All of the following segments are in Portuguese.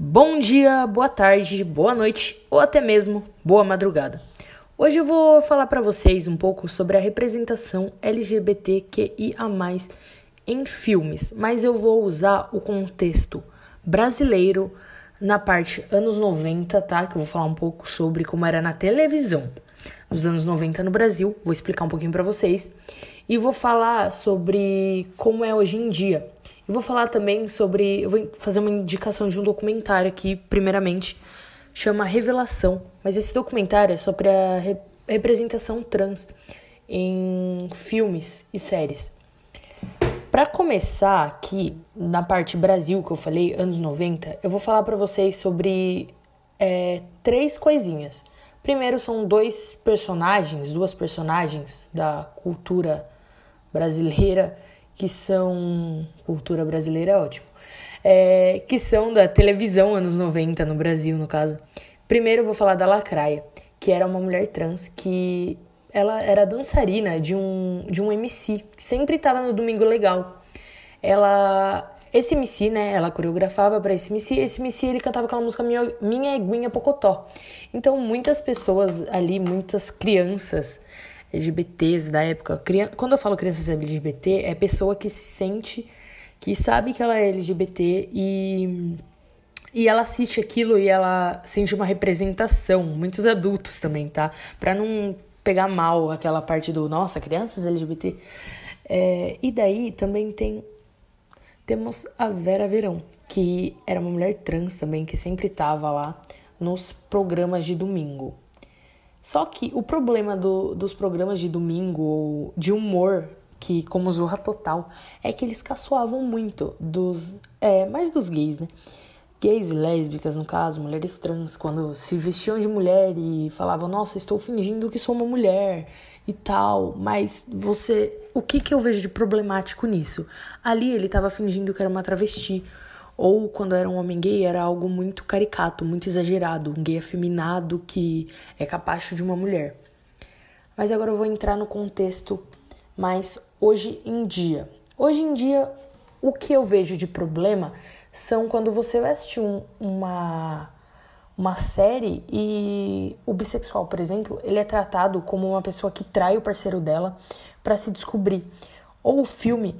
Bom dia, boa tarde, boa noite ou até mesmo boa madrugada. Hoje eu vou falar para vocês um pouco sobre a representação LGBTQIA+ em filmes, mas eu vou usar o contexto brasileiro na parte anos 90, tá? Que eu vou falar um pouco sobre como era na televisão nos anos 90 no Brasil, vou explicar um pouquinho para vocês e vou falar sobre como é hoje em dia e vou falar também sobre. Eu vou fazer uma indicação de um documentário aqui, primeiramente, chama Revelação. Mas esse documentário é sobre a re representação trans em filmes e séries. Para começar aqui, na parte Brasil que eu falei, anos 90, eu vou falar para vocês sobre é, três coisinhas. Primeiro são dois personagens, duas personagens da cultura brasileira que são. Cultura brasileira é ótimo. É, que são da televisão anos 90 no Brasil, no caso. Primeiro eu vou falar da Lacraia, que era uma mulher trans que ela era dançarina de um, de um MC, que sempre estava no Domingo Legal. Ela. Esse MC, né? Ela coreografava para esse MC. Esse MC ele cantava aquela música Minha, Minha Eguinha Pocotó. Então muitas pessoas ali, muitas crianças LGBTs da época. Quando eu falo crianças LGBT, é pessoa que se sente, que sabe que ela é LGBT e, e ela assiste aquilo e ela sente uma representação. Muitos adultos também, tá? Pra não pegar mal aquela parte do nossa, crianças LGBT. É, e daí também tem temos a Vera Verão, que era uma mulher trans também, que sempre tava lá nos programas de domingo. Só que o problema do, dos programas de domingo ou de humor, que como Zorra Total, é que eles caçoavam muito dos. É, mais dos gays, né? Gays e lésbicas, no caso, mulheres trans, quando se vestiam de mulher e falavam, nossa, estou fingindo que sou uma mulher e tal. Mas você. O que, que eu vejo de problemático nisso? Ali ele estava fingindo que era uma travesti ou quando era um homem gay, era algo muito caricato, muito exagerado, um gay afeminado que é capaz de uma mulher. Mas agora eu vou entrar no contexto mais hoje em dia. Hoje em dia, o que eu vejo de problema são quando você assistir um, uma, uma série e o bissexual, por exemplo, ele é tratado como uma pessoa que trai o parceiro dela para se descobrir. Ou o filme,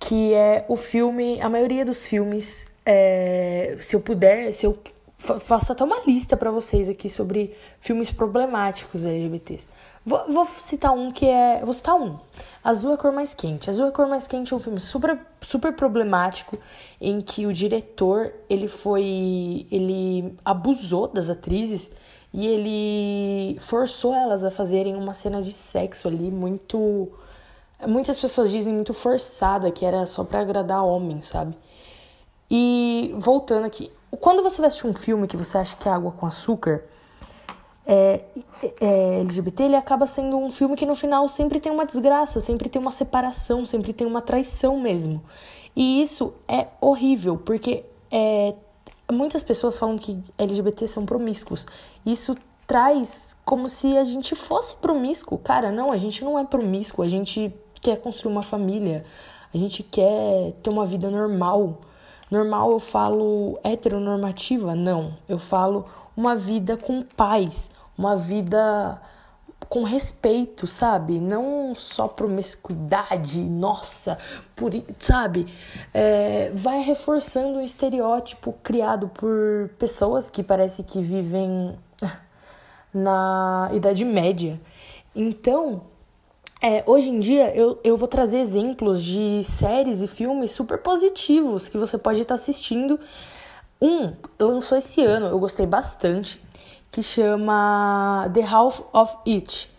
que é o filme, a maioria dos filmes é, se eu puder, se eu faço até uma lista para vocês aqui sobre filmes problemáticos LGBTs. Vou, vou, citar um que é. Vou citar um. Azul é cor mais quente. Azul é cor mais quente é um filme super, super problemático em que o diretor ele foi. ele abusou das atrizes e ele forçou elas a fazerem uma cena de sexo ali muito. Muitas pessoas dizem muito forçada, que era só para agradar homens, sabe? E voltando aqui, quando você vai assistir um filme que você acha que é água com açúcar, é, é, LGBT, ele acaba sendo um filme que no final sempre tem uma desgraça, sempre tem uma separação, sempre tem uma traição mesmo. E isso é horrível, porque é, muitas pessoas falam que LGBT são promíscuos. Isso traz como se a gente fosse promíscuo. Cara, não, a gente não é promíscuo, a gente quer construir uma família, a gente quer ter uma vida normal. Normal eu falo heteronormativa? Não. Eu falo uma vida com paz, uma vida com respeito, sabe? Não só promiscuidade, nossa, por, sabe? É, vai reforçando um estereótipo criado por pessoas que parece que vivem na Idade Média. Então, é, hoje em dia eu, eu vou trazer exemplos de séries e filmes super positivos que você pode estar assistindo. Um lançou esse ano, eu gostei bastante, que chama The House of It.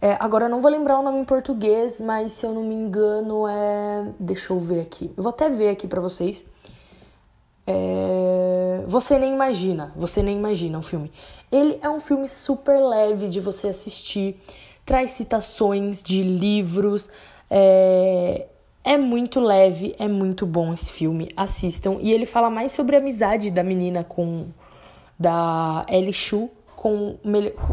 É, agora eu não vou lembrar o nome em português, mas se eu não me engano é. Deixa eu ver aqui. Eu vou até ver aqui pra vocês. É... Você nem imagina, você nem imagina o filme. Ele é um filme super leve de você assistir traz citações de livros. É, é muito leve, é muito bom esse filme. Assistam. E ele fala mais sobre a amizade da menina com. da Ellie Shu com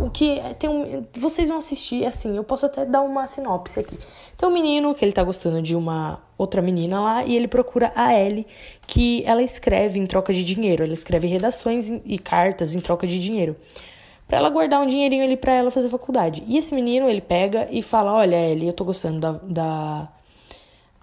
o que é, tem um, vocês vão assistir assim, eu posso até dar uma sinopse aqui. Tem um menino que ele tá gostando de uma outra menina lá e ele procura a Ellie, que ela escreve em troca de dinheiro, ela escreve redações e cartas em troca de dinheiro. Pra ela guardar um dinheirinho ali pra ela fazer faculdade. E esse menino, ele pega e fala: Olha, Ellie, eu tô gostando da, da,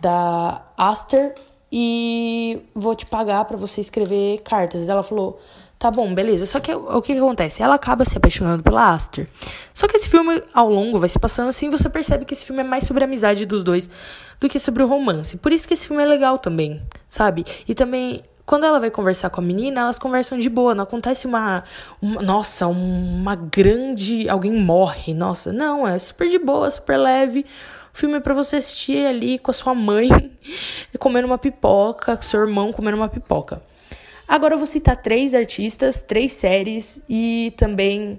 da Aster e vou te pagar para você escrever cartas. E ela falou: Tá bom, beleza. Só que o que, que, acontece? Ela acaba se apaixonando pela Aster. Só que esse filme, ao longo, vai se passando assim, você percebe que esse filme é mais sobre a amizade dos dois do que sobre o romance. Por isso que esse filme é legal também, sabe? E também, quando ela vai conversar com a menina, elas conversam de boa. Não acontece uma. uma nossa, uma grande. Alguém morre. Nossa, não, é super de boa, super leve. O filme é pra você assistir ali com a sua mãe, comendo uma pipoca, com seu irmão comendo uma pipoca. Agora eu vou citar três artistas, três séries e também.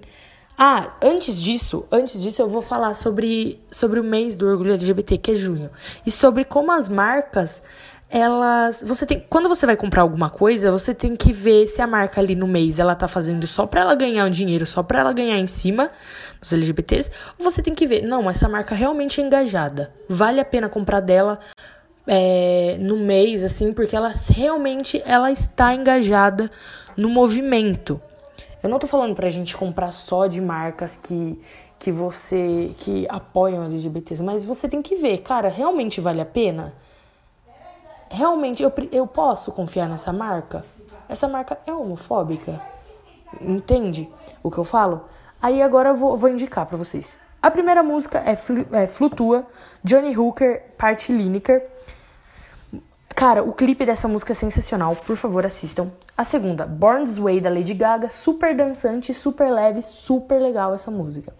Ah, antes disso, antes disso eu vou falar sobre, sobre o mês do orgulho LGBT, que é junho. E sobre como as marcas, elas. Você tem. Quando você vai comprar alguma coisa, você tem que ver se a marca ali no mês ela tá fazendo só pra ela ganhar um dinheiro, só pra ela ganhar em cima dos LGBTs. Ou você tem que ver, não, essa marca realmente é engajada. Vale a pena comprar dela é, no mês, assim, porque ela realmente ela está engajada no movimento. Eu não tô falando pra gente comprar só de marcas que, que você que apoiam LGBTs, mas você tem que ver, cara, realmente vale a pena? Realmente eu, eu posso confiar nessa marca? Essa marca é homofóbica? Entende o que eu falo? Aí agora eu vou, vou indicar para vocês. A primeira música é, é Flutua, Johnny Hooker, parte Lineker. Cara, o clipe dessa música é sensacional, por favor assistam. A segunda, Born This Way da Lady Gaga, super dançante, super leve, super legal essa música.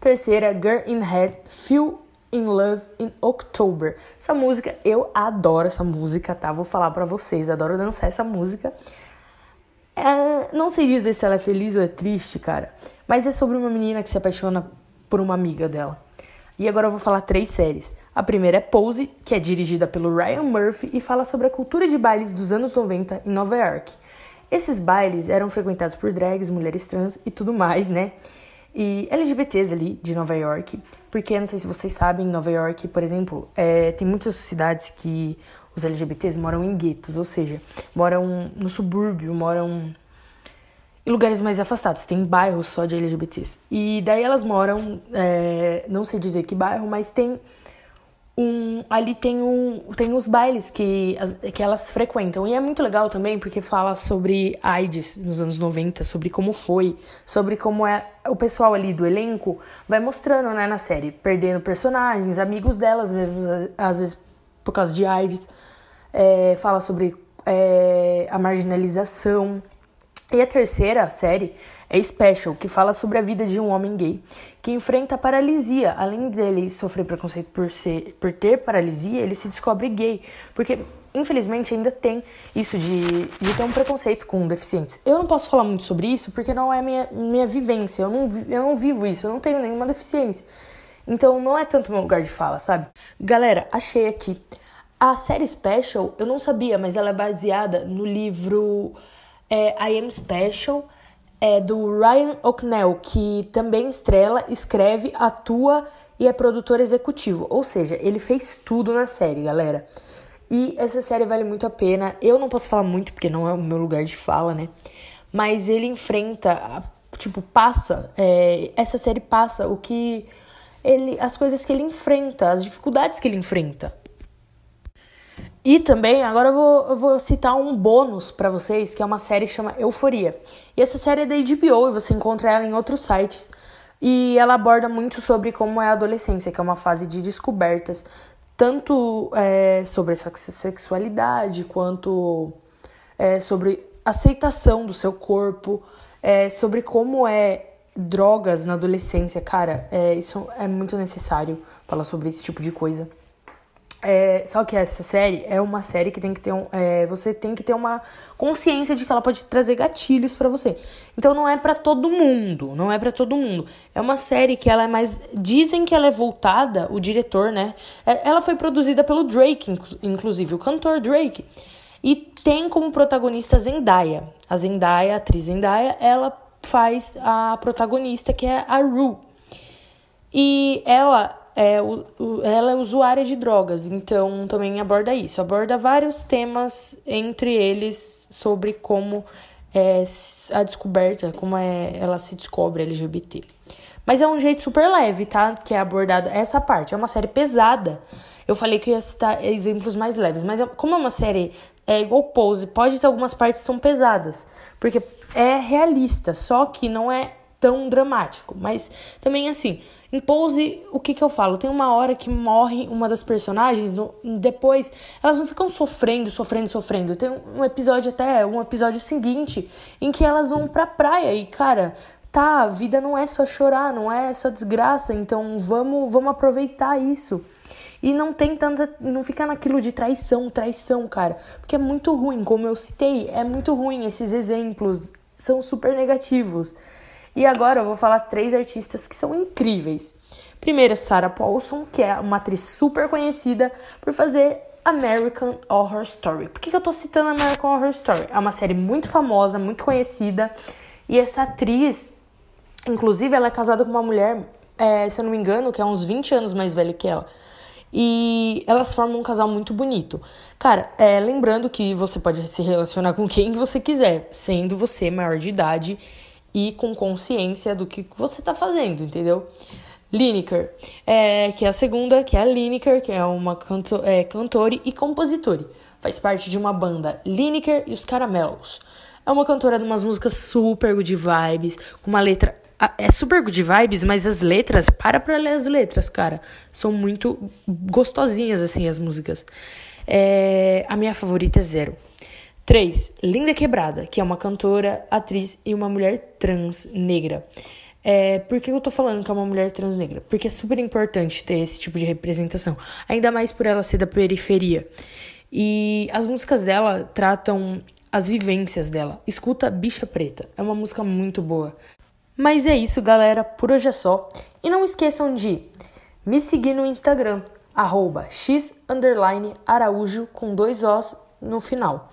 Terceira, Girl in Head, Feel in Love in October. Essa música, eu adoro essa música, tá? Vou falar pra vocês, adoro dançar essa música. É, não sei dizer se ela é feliz ou é triste, cara, mas é sobre uma menina que se apaixona por uma amiga dela. E agora eu vou falar três séries. A primeira é Pose, que é dirigida pelo Ryan Murphy e fala sobre a cultura de bailes dos anos 90 em Nova York. Esses bailes eram frequentados por drags, mulheres trans e tudo mais, né? E LGBTs ali de Nova York, porque não sei se vocês sabem, em Nova York, por exemplo, é, tem muitas cidades que os LGBTs moram em guetos, ou seja, moram no subúrbio, moram em lugares mais afastados. Tem bairros só de LGBTs. E daí elas moram, é, não sei dizer que bairro, mas tem um, ali tem, um, tem os bailes que, que elas frequentam. E é muito legal também porque fala sobre AIDS nos anos 90, sobre como foi, sobre como é o pessoal ali do elenco vai mostrando né, na série, perdendo personagens, amigos delas mesmo, às vezes por causa de AIDS. É, fala sobre é, a marginalização. E a terceira série é Special, que fala sobre a vida de um homem gay que enfrenta paralisia. Além dele sofrer preconceito por, ser, por ter paralisia, ele se descobre gay. Porque, infelizmente, ainda tem isso de, de ter um preconceito com deficientes. Eu não posso falar muito sobre isso porque não é minha, minha vivência. Eu não, eu não vivo isso, eu não tenho nenhuma deficiência. Então não é tanto meu lugar de fala, sabe? Galera, achei aqui. A série Special, eu não sabia, mas ela é baseada no livro é, I Am Special é do Ryan O'Connell, que também estrela, escreve, atua e é produtor executivo. Ou seja, ele fez tudo na série, galera. E essa série vale muito a pena. Eu não posso falar muito porque não é o meu lugar de fala, né? Mas ele enfrenta, tipo, passa. É, essa série passa o que ele, as coisas que ele enfrenta, as dificuldades que ele enfrenta. E também, agora eu vou, eu vou citar um bônus para vocês, que é uma série que chama Euforia. E essa série é da HBO e você encontra ela em outros sites. E ela aborda muito sobre como é a adolescência, que é uma fase de descobertas, tanto é, sobre a sexualidade, quanto é, sobre aceitação do seu corpo, é, sobre como é drogas na adolescência. Cara, é, isso é muito necessário falar sobre esse tipo de coisa. É, só que essa série é uma série que tem que ter um, é, você tem que ter uma consciência de que ela pode trazer gatilhos para você. Então não é para todo mundo, não é para todo mundo. É uma série que ela é mais dizem que ela é voltada, o diretor, né? É, ela foi produzida pelo Drake, inclusive o cantor Drake. E tem como protagonista Zendaya. A Zendaya, a atriz Zendaya, ela faz a protagonista, que é a Rue. E ela é, o, ela é usuária de drogas, então também aborda isso. Aborda vários temas, entre eles sobre como é a descoberta, como é, ela se descobre LGBT. Mas é um jeito super leve, tá? Que é abordada essa parte. É uma série pesada. Eu falei que ia citar exemplos mais leves, mas é, como é uma série é igual Pose, pode ter algumas partes que são pesadas, porque é realista, só que não é tão dramático. Mas também assim, em Pose, o que que eu falo? Tem uma hora que morre uma das personagens, no, depois elas não ficam sofrendo, sofrendo, sofrendo. Tem um episódio até, um episódio seguinte, em que elas vão pra praia e, cara, tá, a vida não é só chorar, não é só desgraça, então vamos, vamos aproveitar isso. E não tem tanta. Não fica naquilo de traição, traição, cara. Porque é muito ruim, como eu citei, é muito ruim. Esses exemplos são super negativos. E agora eu vou falar três artistas que são incríveis. Primeiro, Sarah Paulson, que é uma atriz super conhecida por fazer American Horror Story. Por que, que eu tô citando American Horror Story? É uma série muito famosa, muito conhecida. E essa atriz, inclusive, ela é casada com uma mulher, é, se eu não me engano, que é uns 20 anos mais velha que ela. E elas formam um casal muito bonito. Cara, é, lembrando que você pode se relacionar com quem você quiser, sendo você maior de idade e com consciência do que você está fazendo, entendeu? Lineker, é, que é a segunda, que é a Lineker, que é uma canto, é, cantora e compositora. Faz parte de uma banda Lineker e os Caramelos. É uma cantora de umas músicas super good vibes, com uma letra. É super good vibes, mas as letras, para pra ler as letras, cara. São muito gostosinhas, assim, as músicas. É, a minha favorita é Zero. 3. Linda Quebrada, que é uma cantora, atriz e uma mulher trans negra. É, por que eu tô falando que é uma mulher trans negra? Porque é super importante ter esse tipo de representação, ainda mais por ela ser da periferia. E as músicas dela tratam as vivências dela. Escuta Bicha Preta, é uma música muito boa. Mas é isso, galera, por hoje é só. E não esqueçam de me seguir no Instagram, arroba x araújo com dois Os no final.